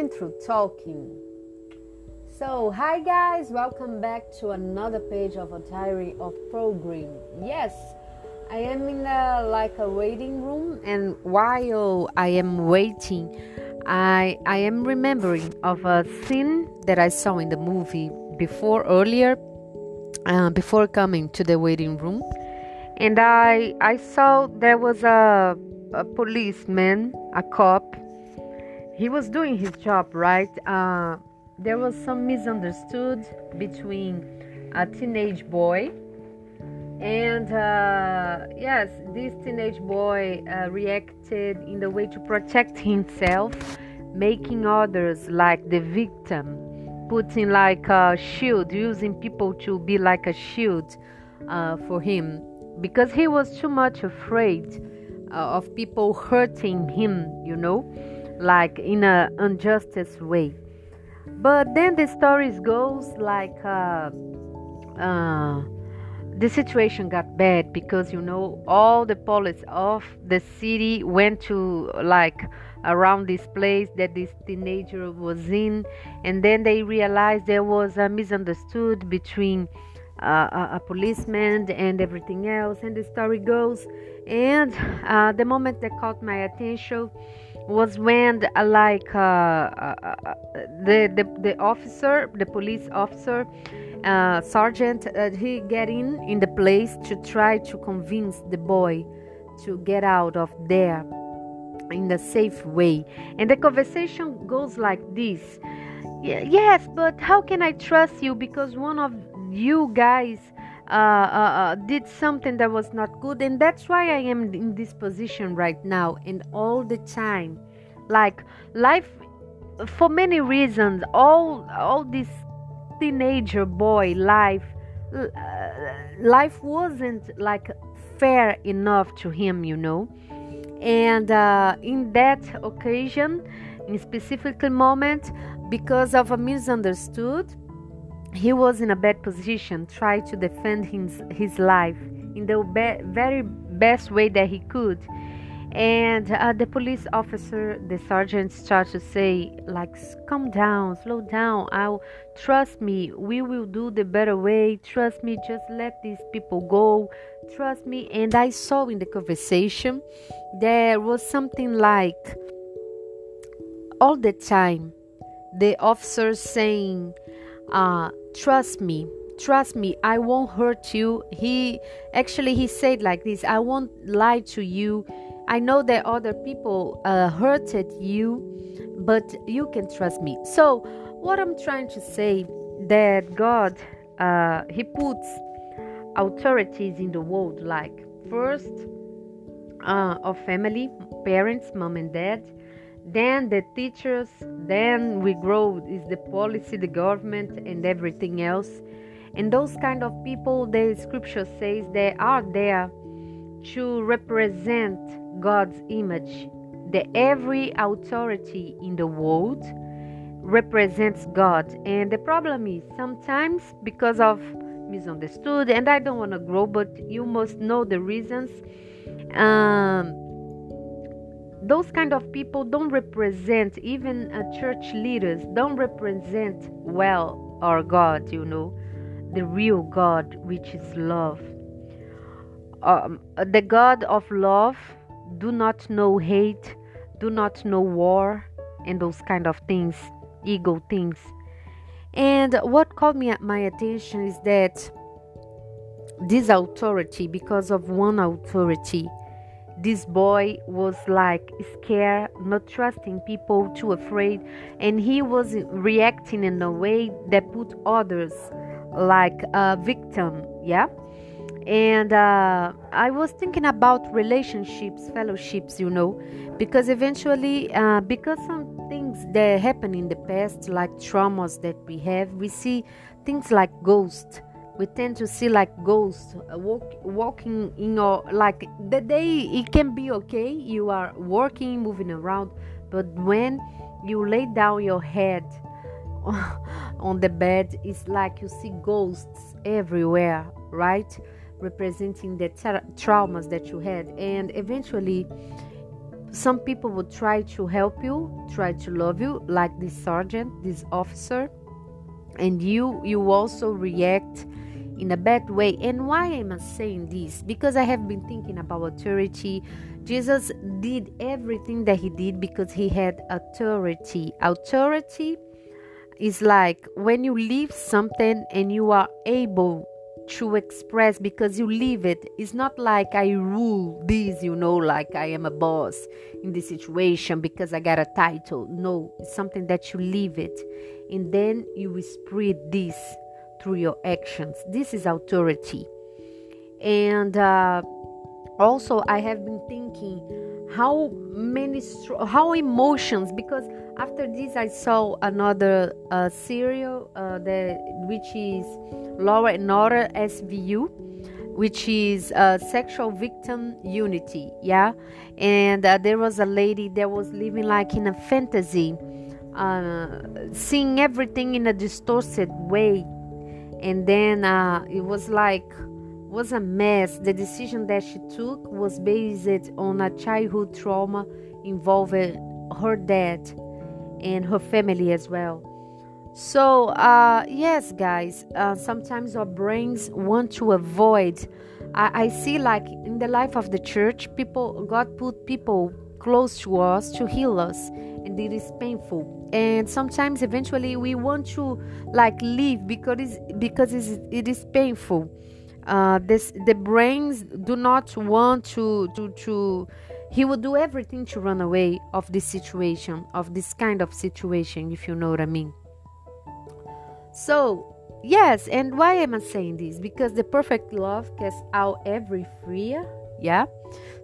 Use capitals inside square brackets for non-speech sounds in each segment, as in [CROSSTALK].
learning through talking. So, hi guys, welcome back to another page of a diary of program. Yes, I am in a, like a waiting room, and while I am waiting, I I am remembering of a scene that I saw in the movie before earlier, uh, before coming to the waiting room, and I I saw there was a a policeman, a cop. He was doing his job right. Uh, there was some misunderstood between a teenage boy and uh, yes this teenage boy uh, reacted in the way to protect himself making others like the victim putting like a shield using people to be like a shield uh, for him because he was too much afraid uh, of people hurting him you know like in an injustice way. But then the stories goes like uh, uh, the situation got bad because you know all the police of the city went to like around this place that this teenager was in. And then they realized there was a misunderstood between uh, a, a, policeman and everything else. And the story goes and uh, the moment that caught my attention was when uh, like uh, uh, the, the the officer the police officer sergeant he get in in the place to try to convince the boy to get out of there in the safe way. And the conversation goes like this. Yes but how can i trust you? Because one of you guys uh, uh, uh, did something that was not good, and that's why I am in this position right now, and all the time, like life, for many reasons, all all this teenager boy life, uh, life wasn't like fair enough to him, you know, and uh, in that occasion, in specific moment, because of a misunderstood he was in a bad position, tried to defend his, his life in the be- very best way that he could. And uh, the police officer, the sergeant, started to say, like, calm down, slow down. I'll trust me. We will do the better way. Trust me. Just let these people go. Trust me. And I saw in the conversation there was something like all the time the officer saying, uh, trust me trust me i won't hurt you. He actually he said like this i won't lie to you. I know that other people uh, hurted you but you can trust me. So what i'm trying to say that god uh, he puts authorities in the world like first uh, of family parents mom and dad then the teachers then we grow is the policy the government and everything else. And those kind of people the scripture says they are there to represent god's image. The every authority in the world represents god. And the problem is sometimes because of misunderstood and i don't want to grow but you must know the reasons. Um, those kind of people don't represent even uh, church leaders don't represent well our god you know the real god which is love. Um, the god of love do not know hate do not know war and those kind of things ego things. And what caught me at my attention is that this authority because of one authority this boy was like scared, not trusting people, too afraid, and he was reacting in a way that put others like a victim. Yeah. And uh, I was thinking about relationships, fellowships, you know, because eventually, uh, because some things that happen in the past, like traumas that we have, we see things like ghosts we tend to see like ghosts uh, walk, walking in your like the day it can be okay you are working moving around but when you lay down your head [LAUGHS] on the bed it's like you see ghosts everywhere right? Representing the tra- traumas that you had. And eventually some people will try to help you, try to love you, like this sergeant, this officer, and you you also react in a bad way. And why am I saying this? Because I have been thinking about authority. Jesus did everything that he did because he had authority. Authority is like when you leave something and you are able to express because you live it. It's not like I rule this, you know, like I am a boss in this situation because I got a title. No, it's something that you live it. And then you spread this through your actions. This is authority. And uh, also, I have been thinking how many how emotions because after this I saw another uh, serial uh, that which is Law and Order SVU which is uh, sexual victim unity yeah and uh, there was a lady that was living like in a fantasy uh, seeing everything in a distorted way and then uh, it was like was a mess. The decision that she took was based on a childhood trauma involving her dad and her family as well. So, uh, yes, guys, uh, sometimes our brains want to avoid. I, I see, like in the life of the church, people, God put people close to us to heal us, and it is painful. And sometimes, eventually, we want to like leave because it's, because it's, it is painful. Uh, this the brains do not want to to to he will do everything to run away of this situation of this kind of situation if you know what i mean. So yes and why am i saying this? Because the perfect love casts out every fear yeah?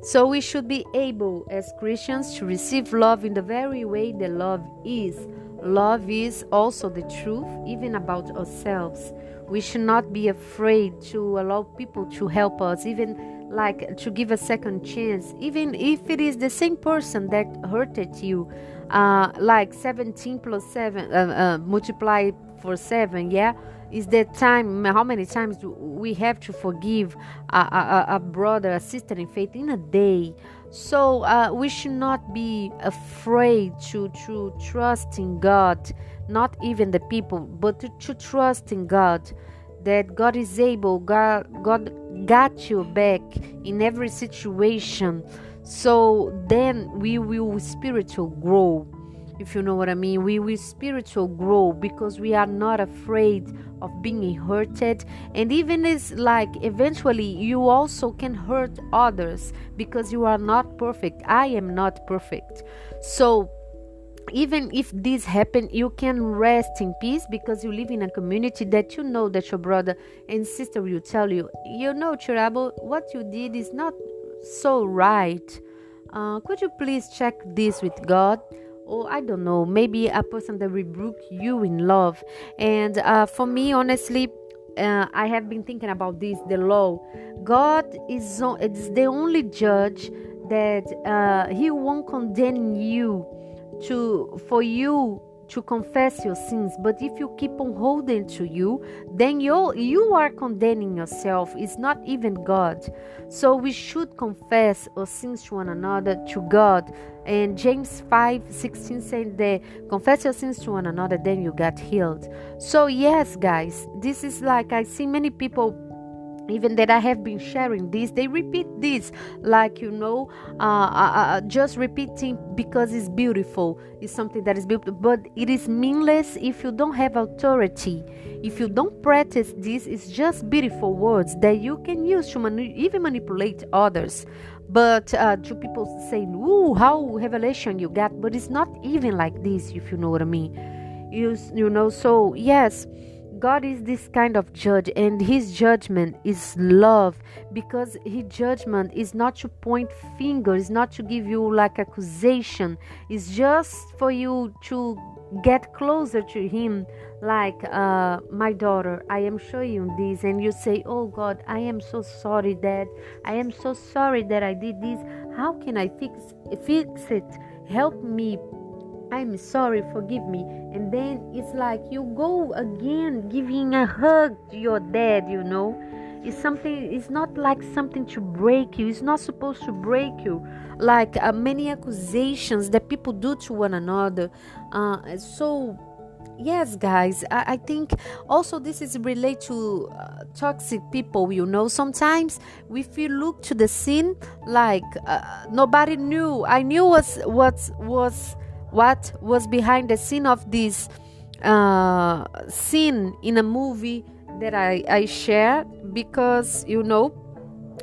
So we should be able as christians to receive love in the very way the love is. Love is also the truth even about ourselves. We should not be afraid to allow people to help us even like to give a second chance. Even if it is the same person that hurted you uh, like 17 plus 7 uh, uh, multiply for 7 yeah is that time how many times do we have to forgive a, a, a brother a sister in faith in a day so uh, we should not be afraid to to trust in god not even the people, but to, to trust in God that God is able, God, God got you back in every situation. So then we will spiritual grow, if you know what I mean. We will spiritual grow because we are not afraid of being hurted. And even is like eventually you also can hurt others because you are not perfect. I am not perfect. So even if this happen you can rest in peace because you live in a community that you know that your brother and sister will tell you you know chirabo what you did is not so right. Uh, could you please check this with god? Or i don't know. Maybe a person that rebuke you in love. And uh, for me honestly uh, I have been thinking about this the law. God is, is the only judge that uh, He won't condemn you to for you to confess your sins but if you keep on holding to you then you you are condemning yourself. It's not even god. So we should confess our sins to one another to god. And james 5 16 said that confess your sins to one another then you get healed. So yes guys this is like i see many people even that I have been sharing this, they repeat this like you know, uh, uh, uh, just repeating because it's beautiful. It's something that is beautiful, but it is meaningless if you don't have authority. If you don't practice this, it's just beautiful words that you can use to even manipulate others. But uh, to people saying, "Ooh, how revelation you got," but it's not even like this. If you know what I mean, you you know. So yes God is this kind of judge, and His judgment is love because His judgment is not to point fingers, not to give you like accusation, it's just for you to get closer to Him. Like, uh, my daughter, I am showing you this, and you say, Oh God, I am so sorry, Dad. I am so sorry that I did this. How can I fix, fix it? Help me I'm sorry, forgive me. And then it's like you go again giving a hug to your dad, you know. It's something it's not like something to break you. It's not supposed to break you. Like uh, many accusations that people do to one another. Uh, so yes guys I, I, think also this is related to uh, toxic people you know. Sometimes if you look to the scene like uh, nobody knew. I knew was what was what was behind the scene of this uh, scene in a movie that I, I share because you know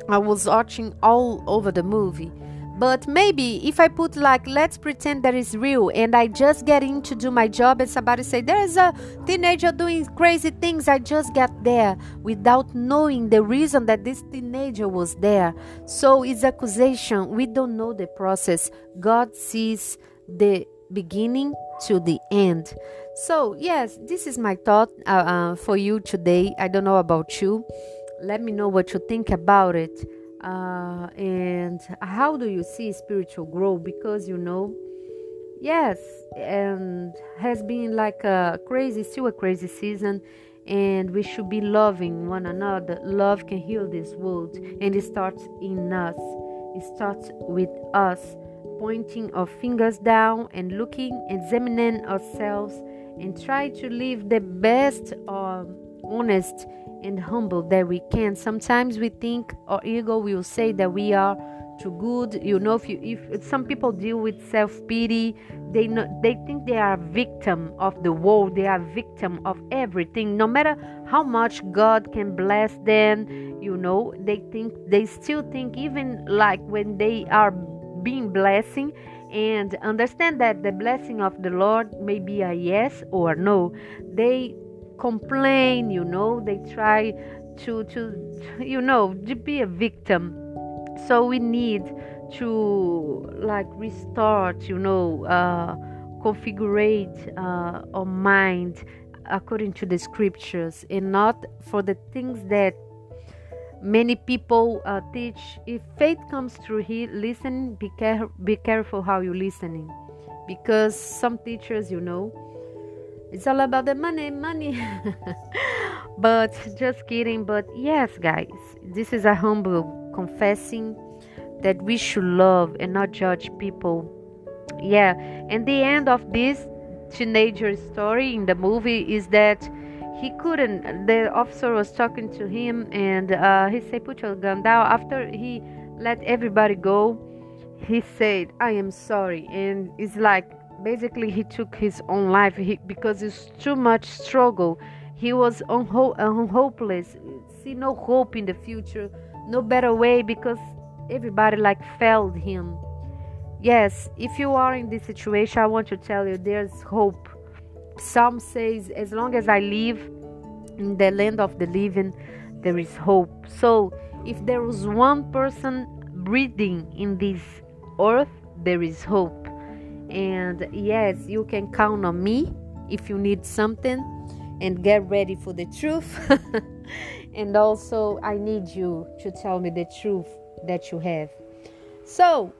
I was watching all over the movie but maybe if I put like, let's pretend that is real, and I just get in to do my job, and somebody say there's a teenager doing crazy things, I just get there without knowing the reason that this teenager was there. So it's accusation. We don't know the process. God sees the beginning to the end. So yes, this is my thought uh, uh, for you today. I don't know about you. Let me know what you think about it uh, and how do you see spiritual growth because you know yes and has been like a crazy still a crazy season and we should be loving one another love can heal this world and it starts in us it starts with us pointing our fingers down and looking examining ourselves and try to live the best um, honest and humble that we can. Sometimes we think our ego will say that we are too good. You know, if you if some people deal with self pity, they know they think they are victim of the world. They are victim of everything. No matter how much God can bless them, you know, they think they still think even like when they are being blessing and understand that the blessing of the Lord may be a yes or no. They complain you know they try to to you know to be a victim so we need to like restart you know uh configure uh, our mind according to the scriptures and not for the things that many people uh, teach if faith comes through here, listen be, care- be careful how you're listening because some teachers you know it's all about the money, money. [LAUGHS] but just kidding. But yes, guys, this is a humble confessing that we should love and not judge people. Yeah, and the end of this teenager story in the movie is that he couldn't. The officer was talking to him, and uh, he said, "Put your gun down." After he let everybody go, he said, "I am sorry," and it's like basically he took his own life. He, because it's too much struggle. He was unho- un- hopeless. See no hope in the future. No better way because everybody like failed him. Yes if you are in this situation i want to tell you there's hope psalm says as long as i live in the land of the living there is hope so if there was one person breathing in this earth there is hope and yes, you can count on me if you need something and get ready for the truth. [LAUGHS] and also, I need you to tell me the truth that you have. So,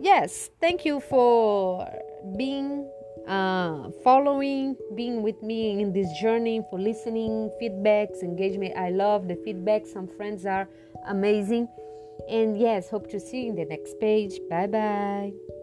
yes, thank you for being uh, following, being with me in this journey, for listening, feedbacks, engagement. I love the feedback. Some friends are amazing. And yes, hope to see you in the next page. Bye bye.